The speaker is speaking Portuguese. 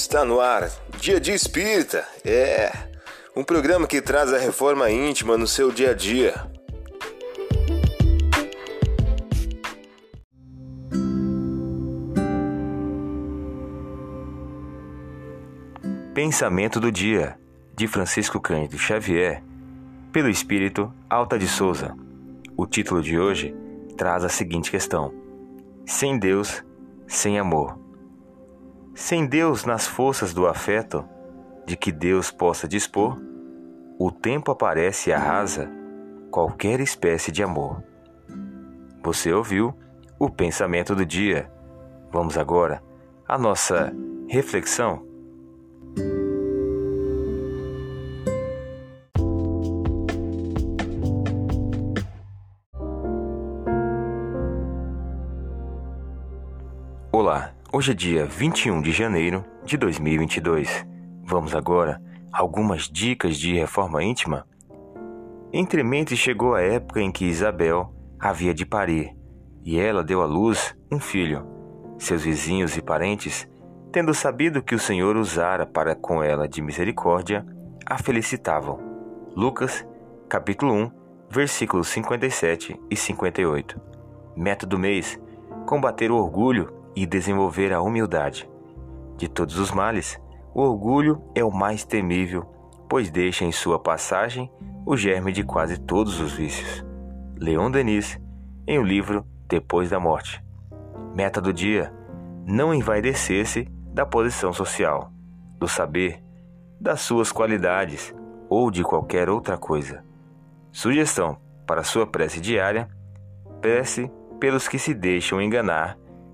Está no ar, Dia de Espírita. É um programa que traz a reforma íntima no seu dia a dia. Pensamento do dia, de Francisco Cândido Xavier, pelo Espírito Alta de Souza. O título de hoje traz a seguinte questão: Sem Deus, sem amor. Sem Deus nas forças do afeto, de que Deus possa dispor, o tempo aparece e arrasa qualquer espécie de amor. Você ouviu o pensamento do dia. Vamos agora à nossa reflexão. Olá, hoje é dia 21 de janeiro de 2022. Vamos agora a algumas dicas de reforma íntima? Entremente chegou a época em que Isabel havia de parir e ela deu à luz um filho. Seus vizinhos e parentes, tendo sabido que o Senhor usara para com ela de misericórdia, a felicitavam. Lucas, capítulo 1, versículos 57 e 58. Método mês: combater o orgulho e desenvolver a humildade. De todos os males, o orgulho é o mais temível, pois deixa em sua passagem o germe de quase todos os vícios. Leon Denis, em o livro Depois da Morte. Meta do dia: não envaidecer-se da posição social, do saber, das suas qualidades ou de qualquer outra coisa. Sugestão para sua prece diária: prece pelos que se deixam enganar